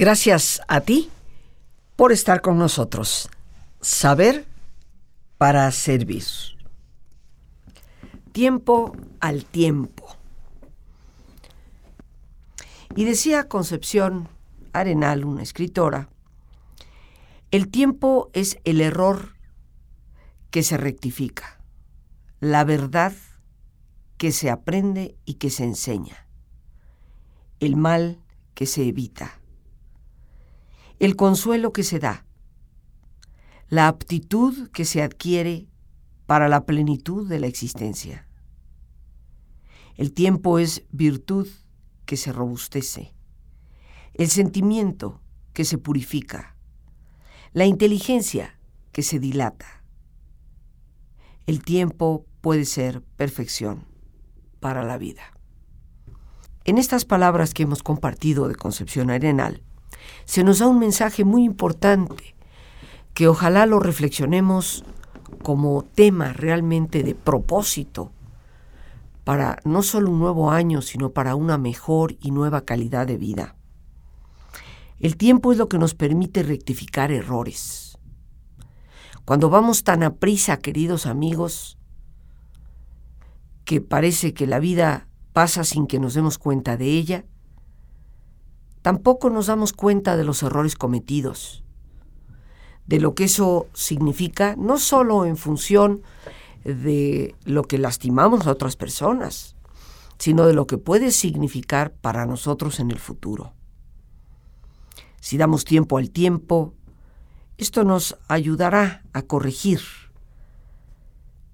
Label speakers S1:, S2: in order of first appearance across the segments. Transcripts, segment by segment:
S1: Gracias a ti por estar con nosotros. Saber para servir. Tiempo al tiempo. Y decía Concepción Arenal, una escritora, el tiempo es el error que se rectifica, la verdad que se aprende y que se enseña, el mal que se evita el consuelo que se da, la aptitud que se adquiere para la plenitud de la existencia. El tiempo es virtud que se robustece, el sentimiento que se purifica, la inteligencia que se dilata. El tiempo puede ser perfección para la vida. En estas palabras que hemos compartido de Concepción Arenal, se nos da un mensaje muy importante que ojalá lo reflexionemos como tema realmente de propósito para no solo un nuevo año, sino para una mejor y nueva calidad de vida. El tiempo es lo que nos permite rectificar errores. Cuando vamos tan a prisa, queridos amigos, que parece que la vida pasa sin que nos demos cuenta de ella, tampoco nos damos cuenta de los errores cometidos, de lo que eso significa, no solo en función de lo que lastimamos a otras personas, sino de lo que puede significar para nosotros en el futuro. Si damos tiempo al tiempo, esto nos ayudará a corregir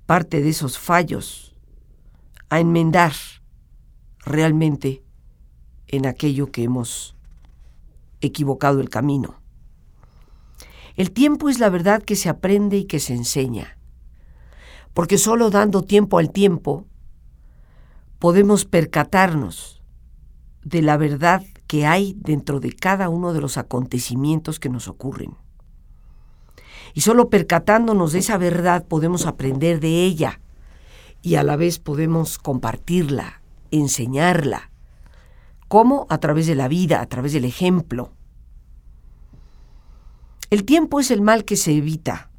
S1: parte de esos fallos, a enmendar realmente en aquello que hemos equivocado el camino. El tiempo es la verdad que se aprende y que se enseña, porque solo dando tiempo al tiempo podemos percatarnos de la verdad que hay dentro de cada uno de los acontecimientos que nos ocurren. Y solo percatándonos de esa verdad podemos aprender de ella y a la vez podemos compartirla, enseñarla, ¿Cómo? A través de la vida, a través del ejemplo. El tiempo es el mal que se evita,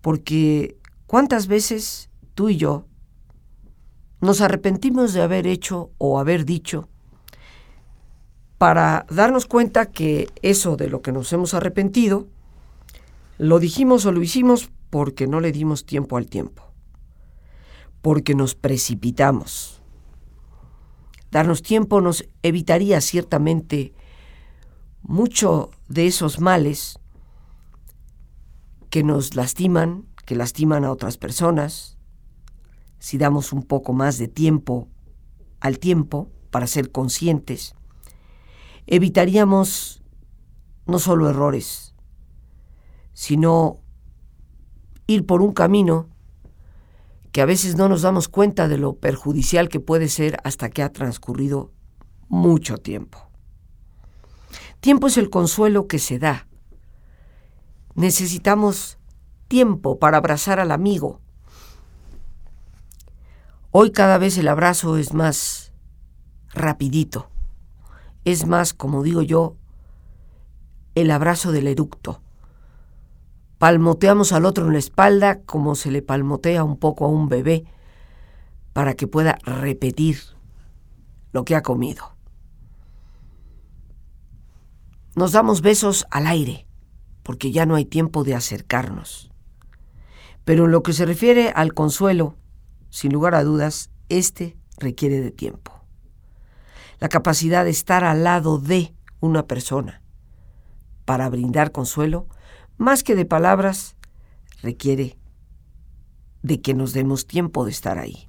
S1: porque ¿cuántas veces tú y yo nos arrepentimos de haber hecho o haber dicho para darnos cuenta que eso de lo que nos hemos arrepentido, lo dijimos o lo hicimos porque no le dimos tiempo al tiempo, porque nos precipitamos Darnos tiempo nos evitaría ciertamente mucho de esos males que nos lastiman, que lastiman a otras personas, si damos un poco más de tiempo al tiempo para ser conscientes, evitaríamos no solo errores, sino ir por un camino que a veces no nos damos cuenta de lo perjudicial que puede ser hasta que ha transcurrido mucho tiempo. Tiempo es el consuelo que se da. Necesitamos tiempo para abrazar al amigo. Hoy cada vez el abrazo es más rapidito. Es más, como digo yo, el abrazo del eructo palmoteamos al otro en la espalda como se le palmotea un poco a un bebé para que pueda repetir lo que ha comido. Nos damos besos al aire, porque ya no hay tiempo de acercarnos. Pero en lo que se refiere al consuelo, sin lugar a dudas, este requiere de tiempo. La capacidad de estar al lado de una persona para brindar consuelo más que de palabras, requiere de que nos demos tiempo de estar ahí.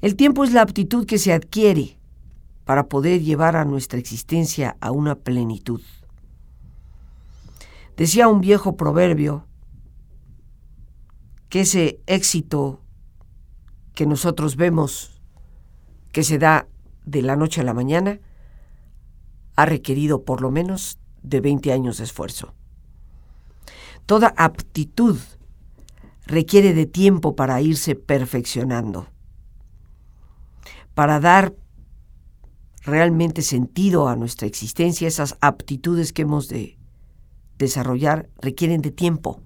S1: El tiempo es la aptitud que se adquiere para poder llevar a nuestra existencia a una plenitud. Decía un viejo proverbio que ese éxito que nosotros vemos que se da de la noche a la mañana ha requerido por lo menos de 20 años de esfuerzo. Toda aptitud requiere de tiempo para irse perfeccionando, para dar realmente sentido a nuestra existencia, esas aptitudes que hemos de desarrollar requieren de tiempo.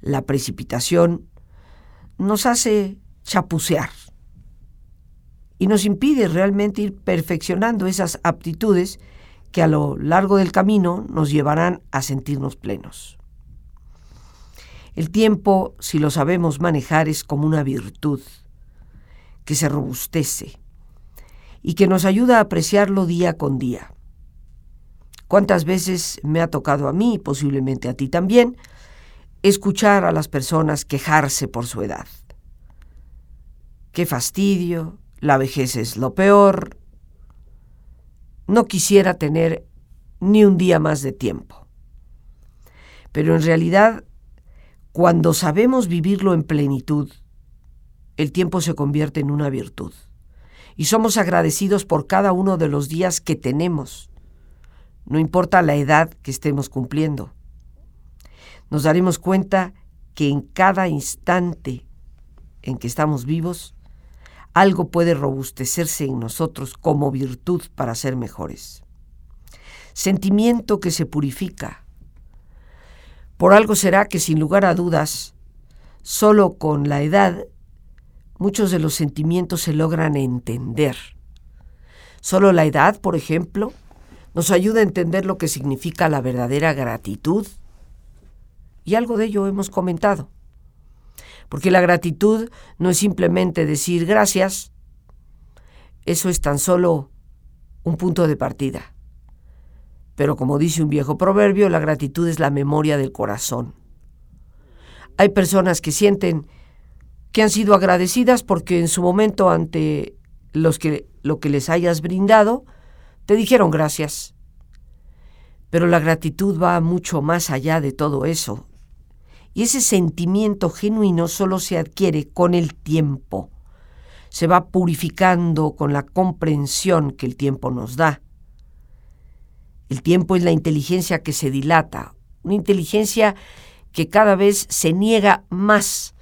S1: La precipitación nos hace chapucear y nos impide realmente ir perfeccionando esas aptitudes que a lo largo del camino nos llevarán a sentirnos plenos. El tiempo, si lo sabemos manejar, es como una virtud que se robustece y que nos ayuda a apreciarlo día con día. ¿Cuántas veces me ha tocado a mí, posiblemente a ti también, escuchar a las personas quejarse por su edad? Qué fastidio, la vejez es lo peor, no quisiera tener ni un día más de tiempo. Pero en realidad, cuando sabemos vivirlo en plenitud, el tiempo se convierte en una virtud. Y somos agradecidos por cada uno de los días que tenemos, no importa la edad que estemos cumpliendo. Nos daremos cuenta que en cada instante en que estamos vivos, algo puede robustecerse en nosotros como virtud para ser mejores. Sentimiento que se purifica. Por algo será que sin lugar a dudas, solo con la edad, muchos de los sentimientos se logran entender. Solo la edad, por ejemplo, nos ayuda a entender lo que significa la verdadera gratitud. Y algo de ello hemos comentado porque la gratitud no es simplemente decir gracias, eso es tan solo un punto de partida. Pero como dice un viejo proverbio, la gratitud es la memoria del corazón. Hay personas que sienten que han sido agradecidas porque en su momento ante los que, lo que les hayas brindado, te dijeron gracias. Pero la gratitud va mucho más allá de todo eso. Y ese sentimiento genuino solo se adquiere con el tiempo. Se va purificando con la comprensión que el tiempo nos da. El tiempo es la inteligencia que se dilata, una inteligencia que cada vez se niega más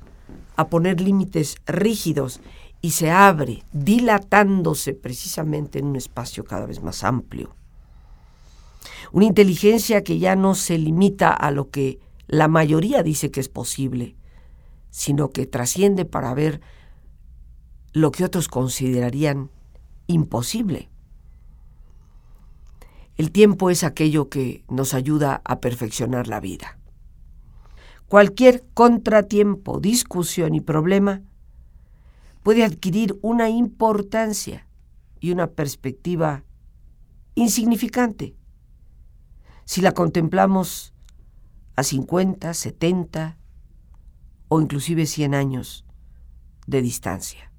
S1: a poner límites rígidos y se abre, dilatándose precisamente en un espacio cada vez más amplio. Una inteligencia que ya no se limita a lo que la mayoría dice que es posible, sino que trasciende para ver lo que otros considerarían imposible. El tiempo es aquello que nos ayuda a perfeccionar la vida. Cualquier contratiempo, discusión y problema puede adquirir una importancia y una perspectiva insignificante si la contemplamos a 50, 70 o inclusive 100 años de distancia.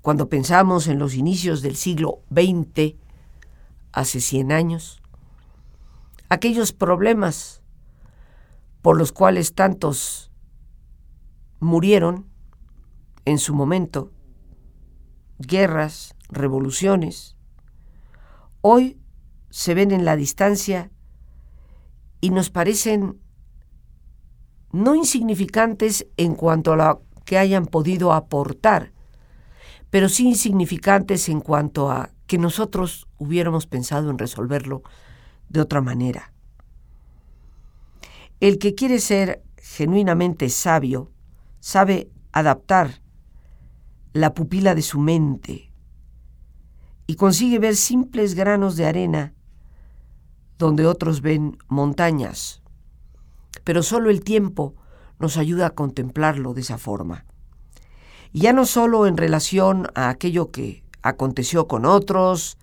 S1: Cuando pensamos en los inicios del siglo XX, hace 100 años, aquellos problemas por los cuales tantos murieron en su momento, guerras, revoluciones, hoy se ven en la distancia y nos parecen no insignificantes en cuanto a lo que hayan podido aportar, pero sí insignificantes en cuanto a que nosotros hubiéramos pensado en resolverlo de otra manera. El que quiere ser genuinamente sabio sabe adaptar la pupila de su mente y consigue ver simples granos de arena donde otros ven montañas. Pero solo el tiempo nos ayuda a contemplarlo de esa forma. Ya no solo en relación a aquello que aconteció con otros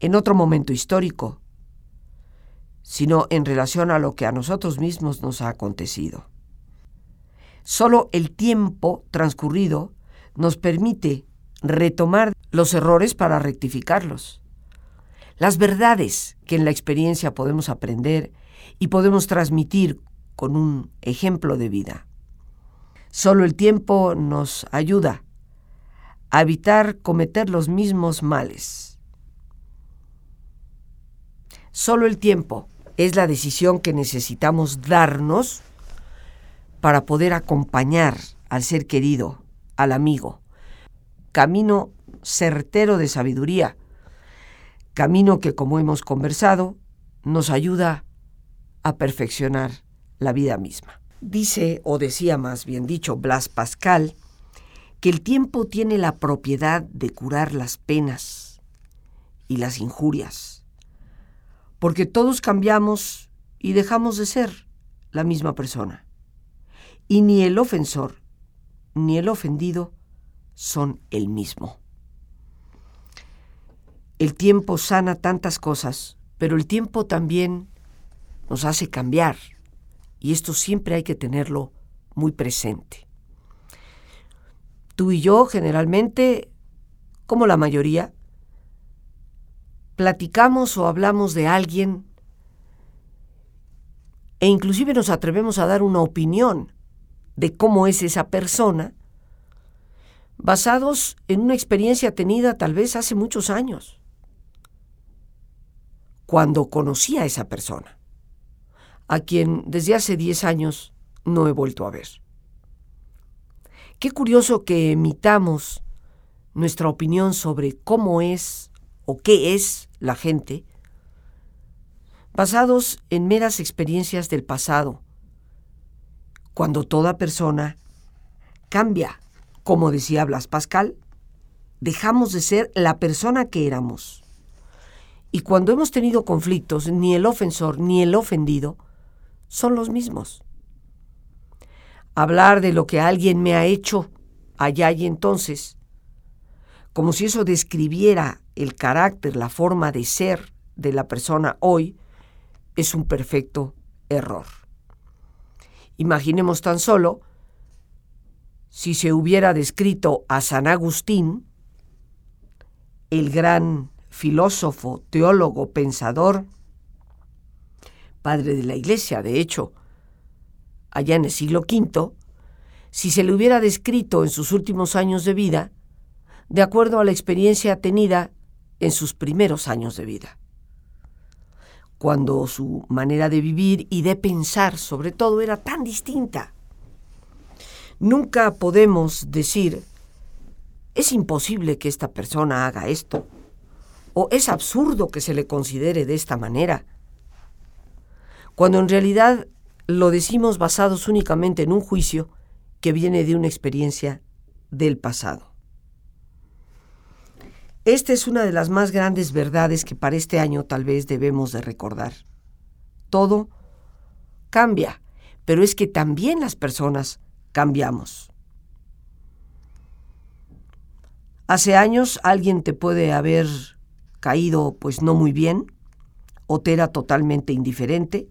S1: en otro momento histórico, sino en relación a lo que a nosotros mismos nos ha acontecido. Solo el tiempo transcurrido nos permite retomar los errores para rectificarlos las verdades que en la experiencia podemos aprender y podemos transmitir con un ejemplo de vida. Solo el tiempo nos ayuda a evitar cometer los mismos males. Solo el tiempo es la decisión que necesitamos darnos para poder acompañar al ser querido, al amigo. Camino certero de sabiduría camino que, como hemos conversado, nos ayuda a perfeccionar la vida misma. Dice, o decía más bien dicho, Blas Pascal, que el tiempo tiene la propiedad de curar las penas y las injurias, porque todos cambiamos y dejamos de ser la misma persona, y ni el ofensor ni el ofendido son el mismo. El tiempo sana tantas cosas, pero el tiempo también nos hace cambiar, y esto siempre hay que tenerlo muy presente. Tú y yo generalmente, como la mayoría, platicamos o hablamos de alguien e inclusive nos atrevemos a dar una opinión de cómo es esa persona, basados en una experiencia tenida tal vez hace muchos años, cuando conocí a esa persona, a quien desde hace 10 años no he vuelto a ver. Qué curioso que emitamos nuestra opinión sobre cómo es o qué es la gente, basados en meras experiencias del pasado, cuando toda persona cambia. Como decía Blas Pascal, dejamos de ser la persona que éramos. Y cuando hemos tenido conflictos, ni el ofensor ni el ofendido son los mismos. Hablar de lo que alguien me ha hecho allá y entonces, como si eso describiera el carácter, la forma de ser de la persona hoy, es un perfecto error. Imaginemos tan solo si se hubiera descrito a San Agustín, el gran filósofo, teólogo, pensador, padre de la Iglesia, de hecho, allá en el siglo V, si se le hubiera descrito en sus últimos años de vida, de acuerdo a la experiencia tenida en sus primeros años de vida cuando su manera de vivir y de pensar sobre todo era tan distinta. Nunca podemos decir, es imposible que esta persona haga esto, o es absurdo que se le considere de esta manera, cuando en realidad lo decimos basados únicamente en un juicio que viene de una experiencia del pasado. Esta es una de las más grandes verdades que para este año tal vez debemos de recordar. Todo cambia, pero es que también las personas cambiamos. Hace años alguien te puede haber caído pues no muy bien o te era totalmente indiferente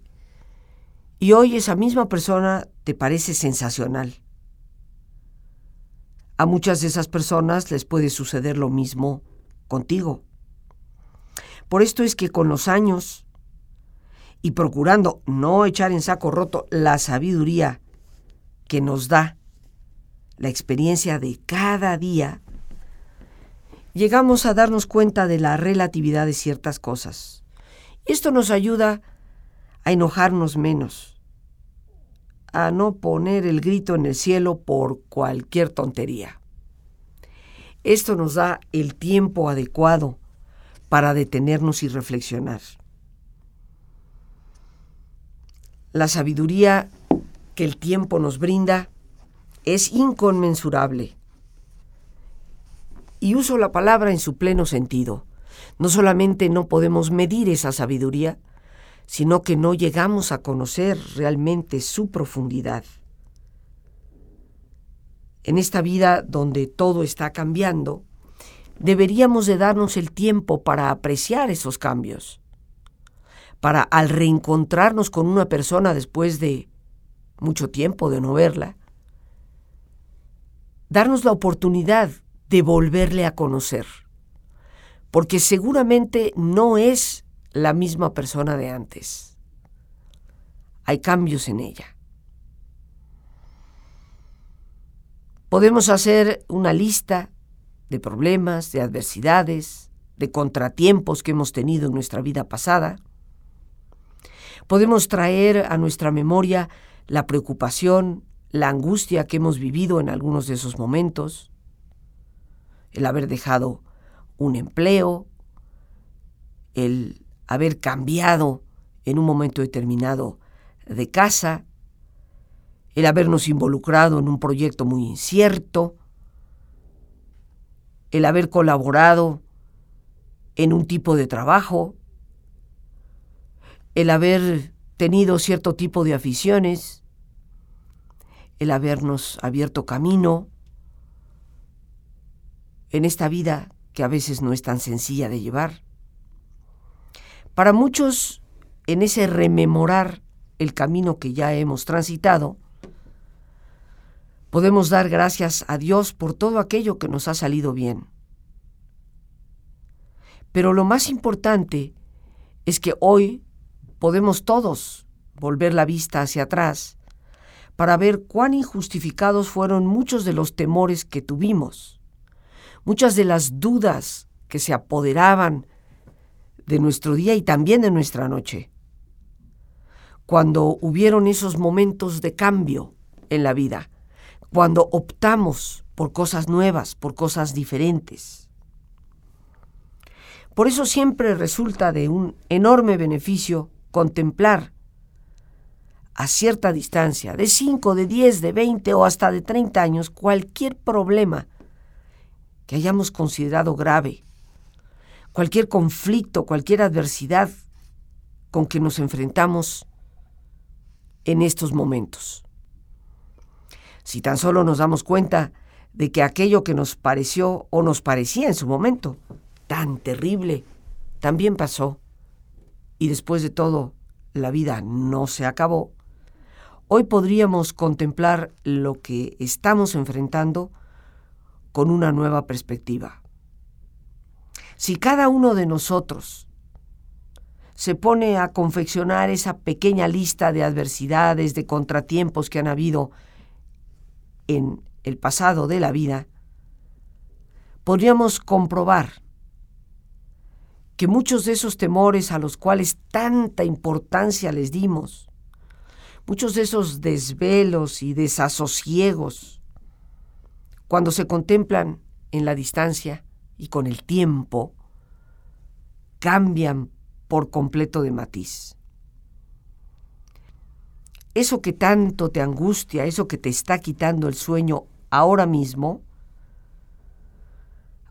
S1: y hoy esa misma persona te parece sensacional. A muchas de esas personas les puede suceder lo mismo contigo. Por esto es que con los años y procurando no echar en saco roto la sabiduría que nos da la experiencia de cada día, llegamos a darnos cuenta de la relatividad de ciertas cosas. Esto nos ayuda a enojarnos menos, a no poner el grito en el cielo por cualquier tontería. Esto nos da el tiempo adecuado para detenernos y reflexionar. La sabiduría que el tiempo nos brinda es inconmensurable. Y uso la palabra en su pleno sentido. No solamente no podemos medir esa sabiduría, sino que no llegamos a conocer realmente su profundidad en esta vida donde todo está cambiando, deberíamos de darnos el tiempo para apreciar esos cambios, para al reencontrarnos con una persona después de mucho tiempo de no verla, darnos la oportunidad de volverle a conocer, porque seguramente no es la misma persona de antes. Hay cambios en ella. Podemos hacer una lista de problemas, de adversidades, de contratiempos que hemos tenido en nuestra vida pasada. Podemos traer a nuestra memoria la preocupación, la angustia que hemos vivido en algunos de esos momentos, el haber dejado un empleo, el haber cambiado en un momento determinado de casa, el habernos involucrado en un proyecto muy incierto, el haber colaborado en un tipo de trabajo, el haber tenido cierto tipo de aficiones, el habernos abierto camino en esta vida que a veces no es tan sencilla de llevar. Para muchos, en ese rememorar el camino que ya hemos transitado, podemos dar gracias a Dios por todo aquello que nos ha salido bien. Pero lo más importante es que hoy podemos todos volver la vista hacia atrás para ver cuán injustificados fueron muchos de los temores que tuvimos, muchas de las dudas que se apoderaban de nuestro día y también de nuestra noche, cuando hubieron esos momentos de cambio en la vida, cuando optamos por cosas nuevas, por cosas diferentes. Por eso siempre resulta de un enorme beneficio contemplar a cierta distancia, de 5, de 10, de 20 o hasta de 30 años, cualquier problema que hayamos considerado grave, cualquier conflicto, cualquier adversidad con que nos enfrentamos en estos momentos. Si tan solo nos damos cuenta de que aquello que nos pareció o nos parecía en su momento tan terrible también pasó y después de todo la vida no se acabó, hoy podríamos contemplar lo que estamos enfrentando con una nueva perspectiva. Si cada uno de nosotros se pone a confeccionar esa pequeña lista de adversidades, de contratiempos que han habido en el pasado de la vida, podríamos comprobar que muchos de esos temores a los cuales tanta importancia les dimos, muchos de esos desvelos y desasosiegos, cuando se contemplan en la distancia y con el tiempo, cambian por completo de matiz. Eso que tanto te angustia, eso que te está quitando el sueño ahora mismo,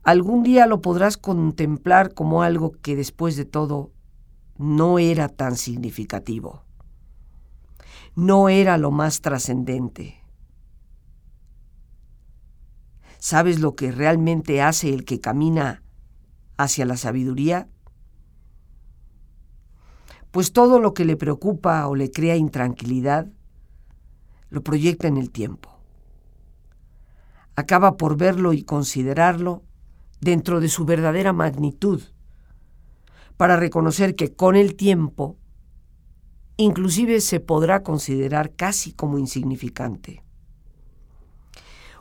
S1: algún día lo podrás contemplar como algo que después de todo no era tan significativo, no era lo más trascendente. ¿Sabes lo que realmente hace el que camina hacia la sabiduría? Pues todo lo que le preocupa o le crea intranquilidad, lo proyecta en el tiempo. Acaba por verlo y considerarlo dentro de su verdadera magnitud, para reconocer que con el tiempo inclusive se podrá considerar casi como insignificante.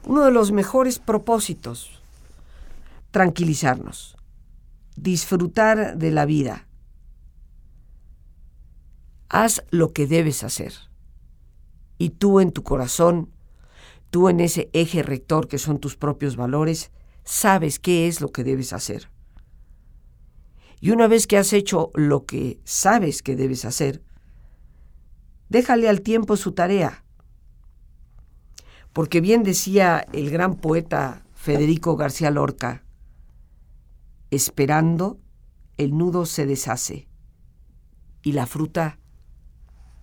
S1: Uno de los mejores propósitos, tranquilizarnos, disfrutar de la vida. Haz lo que debes hacer. Y tú en tu corazón, tú en ese eje rector que son tus propios valores, sabes qué es lo que debes hacer. Y una vez que has hecho lo que sabes que debes hacer, déjale al tiempo su tarea. Porque bien decía el gran poeta Federico García Lorca, esperando el nudo se deshace y la fruta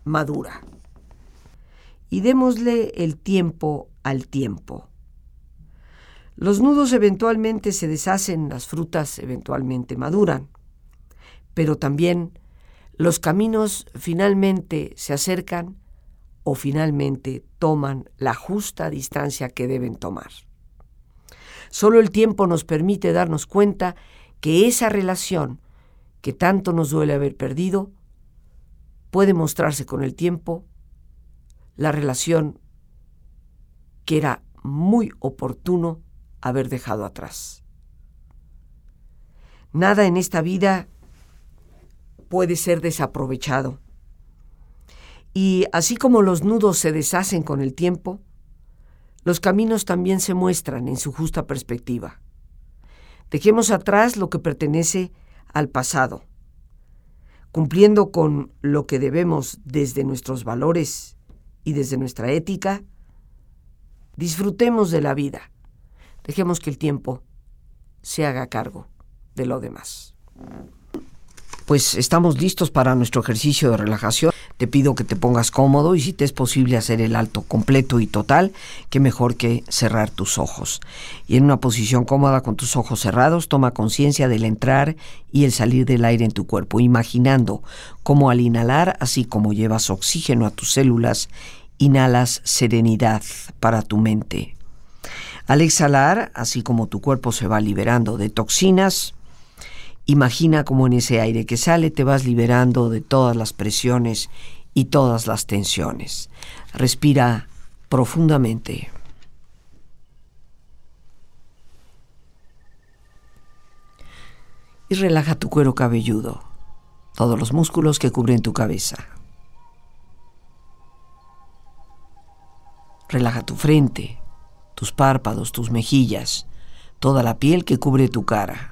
S1: madura. Y démosle el tiempo al tiempo. Los nudos eventualmente se deshacen, las frutas eventualmente maduran, pero también los caminos finalmente se acercan o finalmente toman la justa distancia que deben tomar. Solo el tiempo nos permite darnos cuenta que esa relación que tanto nos duele haber perdido puede mostrarse con el tiempo la relación que era muy oportuno haber dejado atrás. Nada en esta vida puede ser desaprovechado. Y así como los nudos se deshacen con el tiempo, los caminos también se muestran en su justa perspectiva. Dejemos atrás lo que pertenece al pasado, cumpliendo con lo que debemos desde nuestros valores y desde nuestra ética, disfrutemos de la vida. Dejemos que el tiempo se haga cargo de lo demás. Pues estamos listos para nuestro ejercicio de relajación. Te pido que te pongas cómodo y si te es posible hacer el alto completo y total, que mejor que cerrar tus ojos. Y en una posición cómoda con tus ojos cerrados, toma conciencia del entrar y el salir del aire en tu cuerpo, imaginando cómo al inhalar, así como llevas oxígeno a tus células, inhalas serenidad para tu mente. Al exhalar, así como tu cuerpo se va liberando de toxinas, imagina cómo en ese aire que sale te vas liberando de todas las presiones y todas las tensiones. Respira profundamente. Y relaja tu cuero cabelludo, todos los músculos que cubren tu cabeza. Relaja tu frente, tus párpados, tus mejillas, toda la piel que cubre tu cara.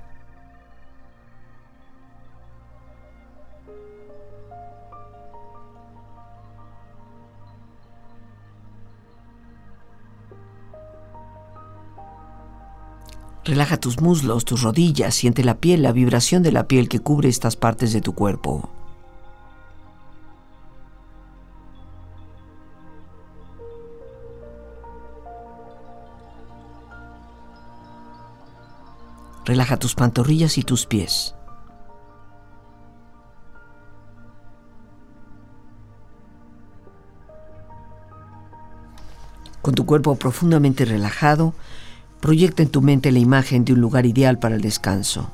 S1: Relaja tus muslos, tus rodillas, siente la piel, la vibración de la piel que cubre estas partes de tu cuerpo. Relaja tus pantorrillas y tus pies. Con tu cuerpo profundamente relajado, proyecta en tu mente la imagen de un lugar ideal para el descanso,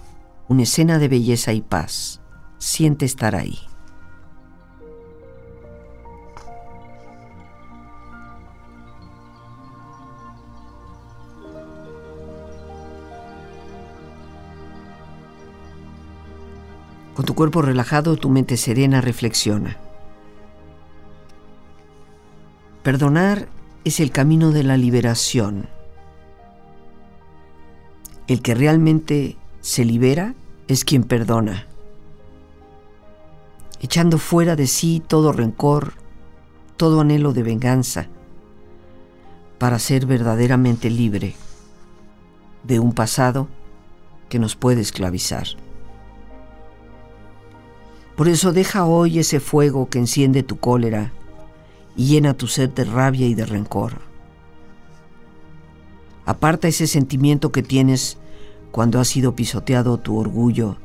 S1: una escena de belleza y paz. Siente estar ahí. Con tu cuerpo relajado, tu mente serena reflexiona. Perdonar es el camino de la liberación. El que realmente se libera es quien perdona, echando fuera de sí todo rencor, todo anhelo de venganza, para ser verdaderamente libre de un pasado que nos puede esclavizar. Por eso deja hoy ese fuego que enciende tu cólera y llena tu sed de rabia y de rencor. Aparta ese sentimiento que tienes cuando has sido pisoteado tu orgullo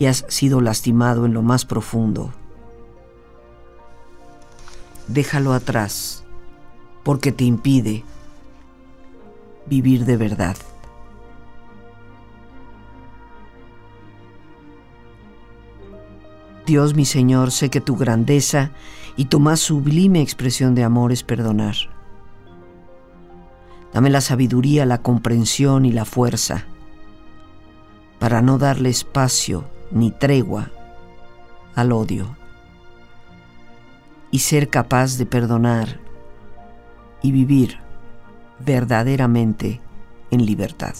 S1: y has sido lastimado en lo más profundo. Déjalo atrás porque te impide vivir de verdad. Dios mi Señor, sé que tu grandeza y tu más sublime expresión de amor es perdonar. Dame la sabiduría, la comprensión y la fuerza para no darle espacio ni tregua al odio y ser capaz de perdonar y vivir verdaderamente en libertad.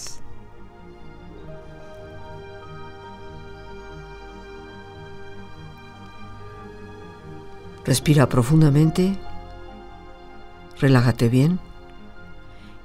S1: Respira profundamente, relájate bien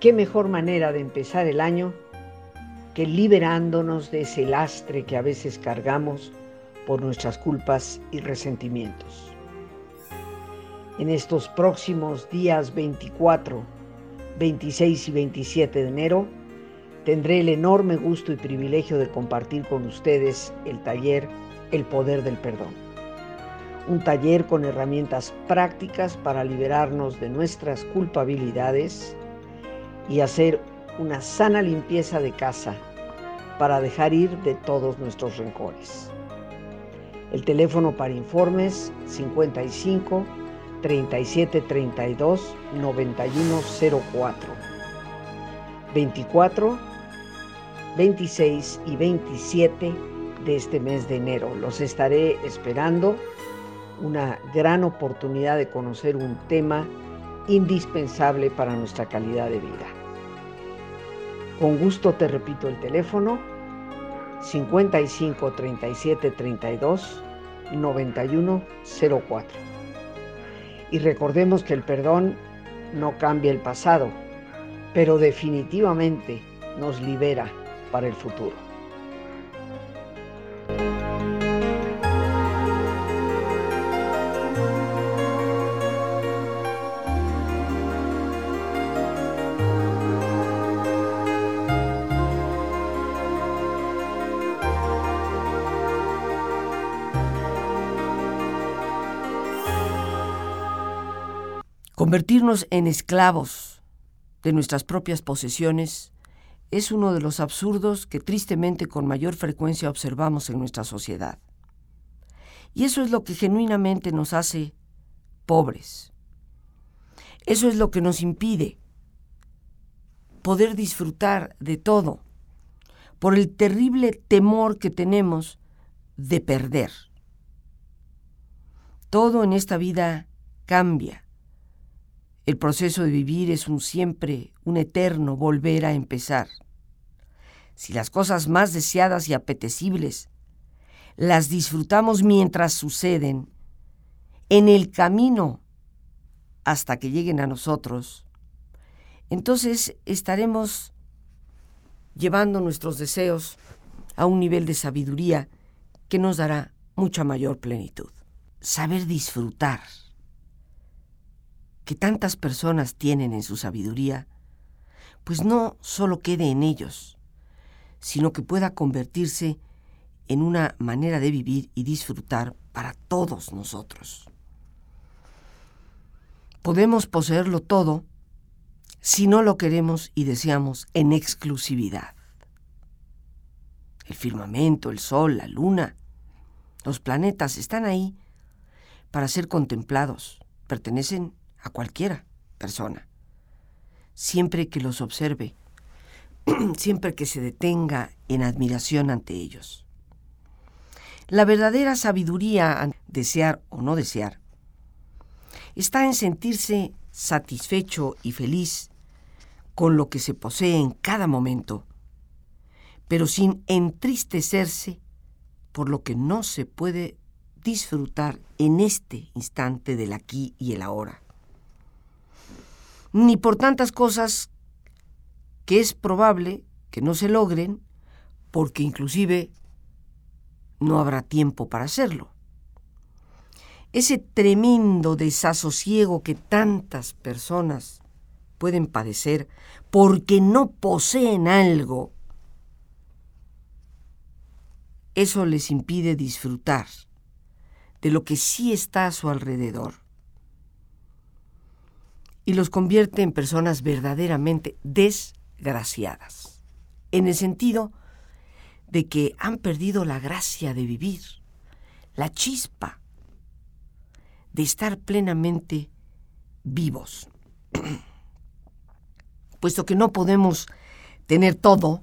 S1: ¿Qué mejor manera de empezar el año que liberándonos de ese lastre que a veces cargamos por nuestras culpas y resentimientos? En estos próximos días 24, 26 y 27 de enero, tendré el enorme gusto y privilegio de compartir con ustedes el taller El Poder del Perdón. Un taller con herramientas prácticas para liberarnos de nuestras culpabilidades, y hacer una sana limpieza de casa para dejar ir de todos nuestros rencores. El teléfono para informes 55 37 32 9104 24 26 y 27 de este mes de enero. Los estaré esperando. Una gran oportunidad de conocer un tema indispensable para nuestra calidad de vida. Con gusto te repito el teléfono 55 37 32 91 04. Y recordemos que el perdón no cambia el pasado, pero definitivamente nos libera para el futuro. Convertirnos en esclavos de nuestras propias posesiones es uno de los absurdos que tristemente con mayor frecuencia observamos en nuestra sociedad. Y eso es lo que genuinamente nos hace pobres. Eso es lo que nos impide poder disfrutar de todo por el terrible temor que tenemos de perder. Todo en esta vida cambia el proceso de vivir es un siempre, un eterno volver a empezar. Si las cosas más deseadas y apetecibles las disfrutamos mientras suceden, en el camino hasta que lleguen a nosotros, entonces estaremos llevando nuestros deseos a un nivel de sabiduría que nos dará mucha mayor plenitud. Saber disfrutar que tantas personas tienen en su sabiduría, pues no solo quede en ellos, sino que pueda convertirse en una manera de vivir y disfrutar para todos nosotros. Podemos poseerlo todo si no lo queremos y deseamos en exclusividad. El firmamento, el sol, la luna, los planetas están ahí para ser contemplados, pertenecen a cualquiera persona, siempre que los observe, siempre que se detenga en admiración ante ellos. La verdadera sabiduría, desear o no desear, está en sentirse satisfecho y feliz con lo que se posee en cada momento, pero sin entristecerse por lo que no se puede disfrutar en este instante del aquí y el ahora ni por tantas cosas que es probable que no se logren, porque inclusive no habrá tiempo para hacerlo. Ese tremendo desasosiego que tantas personas pueden padecer porque no poseen algo, eso les impide disfrutar de lo que sí está a su alrededor y los convierte en personas verdaderamente desgraciadas, en el sentido de que han perdido la gracia de vivir, la chispa de estar plenamente vivos. Puesto que no podemos tener todo,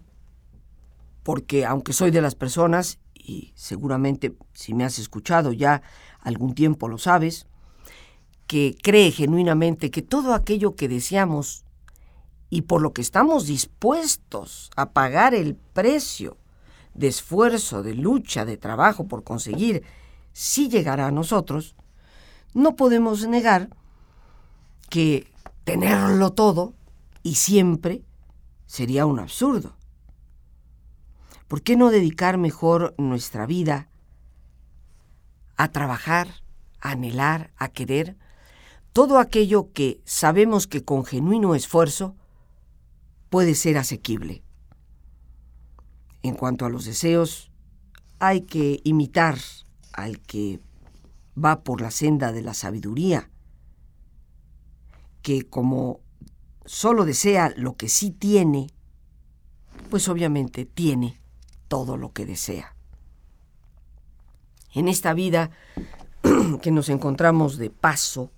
S1: porque aunque soy de las personas, y seguramente si me has escuchado ya algún tiempo lo sabes, que cree genuinamente que todo aquello que deseamos y por lo que estamos dispuestos a pagar el precio de esfuerzo, de lucha, de trabajo por conseguir, si llegará a nosotros, no podemos negar que tenerlo todo y siempre sería un absurdo. ¿Por qué no dedicar mejor nuestra vida a trabajar, a anhelar, a querer todo aquello que sabemos que con genuino esfuerzo puede ser asequible. En cuanto a los deseos, hay que imitar al que va por la senda de la sabiduría, que como solo desea lo que sí tiene, pues obviamente tiene todo lo que desea. En esta vida que nos encontramos de paso,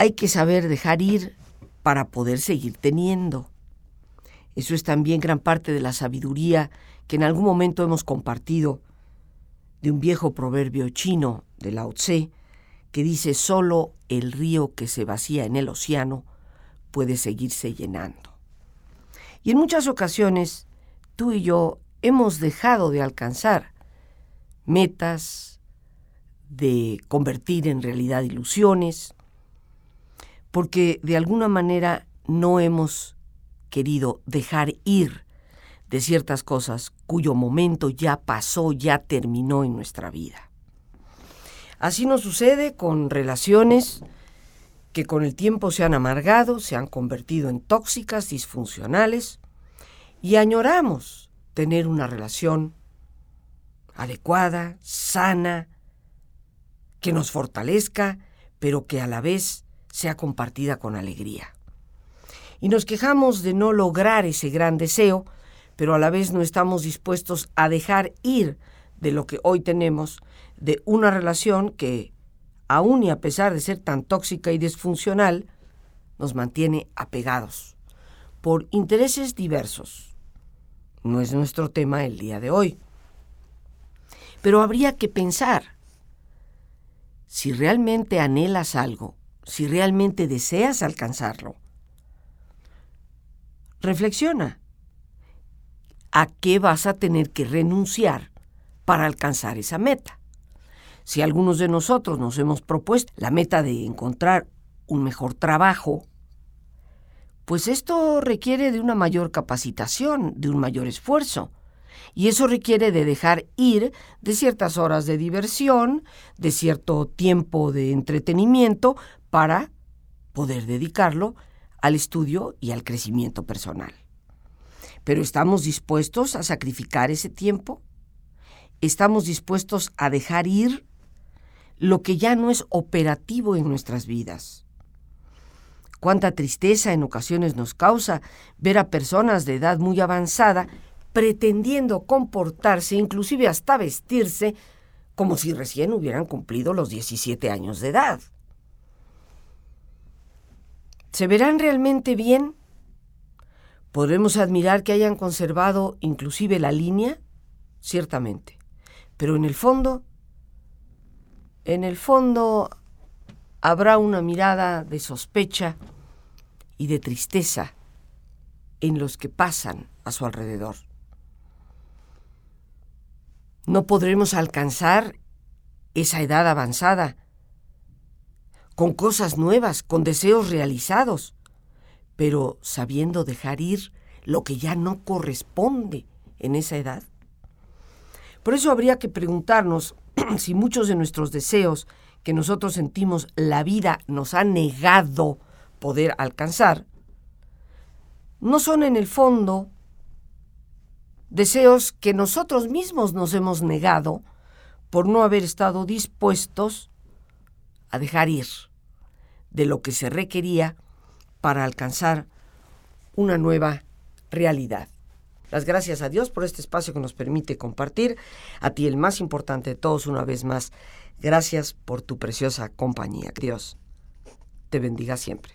S1: hay que saber dejar ir para poder seguir teniendo. Eso es también gran parte de la sabiduría que en algún momento hemos compartido de un viejo proverbio chino de Lao Tse que dice solo el río que se vacía en el océano puede seguirse llenando. Y en muchas ocasiones tú y yo hemos dejado de alcanzar metas, de convertir en realidad ilusiones, porque de alguna manera no hemos querido dejar ir de ciertas cosas cuyo momento ya pasó, ya terminó en nuestra vida. Así nos sucede con relaciones que con el tiempo se han amargado, se han convertido en tóxicas, disfuncionales, y añoramos tener una relación adecuada, sana, que nos fortalezca, pero que a la vez sea compartida con alegría. Y nos quejamos de no lograr ese gran deseo, pero a la vez no estamos dispuestos a dejar ir de lo que hoy tenemos, de una relación que, aun y a pesar de ser tan tóxica y disfuncional, nos mantiene apegados, por intereses diversos. No es nuestro tema el día de hoy. Pero habría que pensar, si realmente anhelas algo, si realmente deseas alcanzarlo. Reflexiona. ¿A qué vas a tener que renunciar para alcanzar esa meta? Si algunos de nosotros nos hemos propuesto la meta de encontrar un mejor trabajo, pues esto requiere de una mayor capacitación, de un mayor esfuerzo. Y eso requiere de dejar ir de ciertas horas de diversión, de cierto tiempo de entretenimiento para poder dedicarlo al estudio y al crecimiento personal. Pero ¿estamos dispuestos a sacrificar ese tiempo? ¿Estamos dispuestos a dejar ir lo que ya no es operativo en nuestras vidas? Cuánta tristeza en ocasiones nos causa ver a personas de edad muy avanzada pretendiendo comportarse, inclusive hasta vestirse, como si recién hubieran cumplido los 17 años de edad. ¿Se verán realmente bien? ¿Podremos admirar que hayan conservado inclusive la línea? Ciertamente. Pero en el fondo, en el fondo habrá una mirada de sospecha y de tristeza en los que pasan a su alrededor. No podremos alcanzar esa edad avanzada con cosas nuevas, con deseos realizados, pero sabiendo dejar ir lo que ya no corresponde en esa edad. Por eso habría que preguntarnos si muchos de nuestros deseos que nosotros sentimos la vida nos ha negado poder alcanzar, no son en el fondo deseos que nosotros mismos nos hemos negado por no haber estado dispuestos a dejar ir de lo que se requería para alcanzar una nueva realidad. Las gracias a Dios por este espacio que nos permite compartir. A ti el más importante de todos una vez más. Gracias por tu preciosa compañía. Dios te bendiga siempre.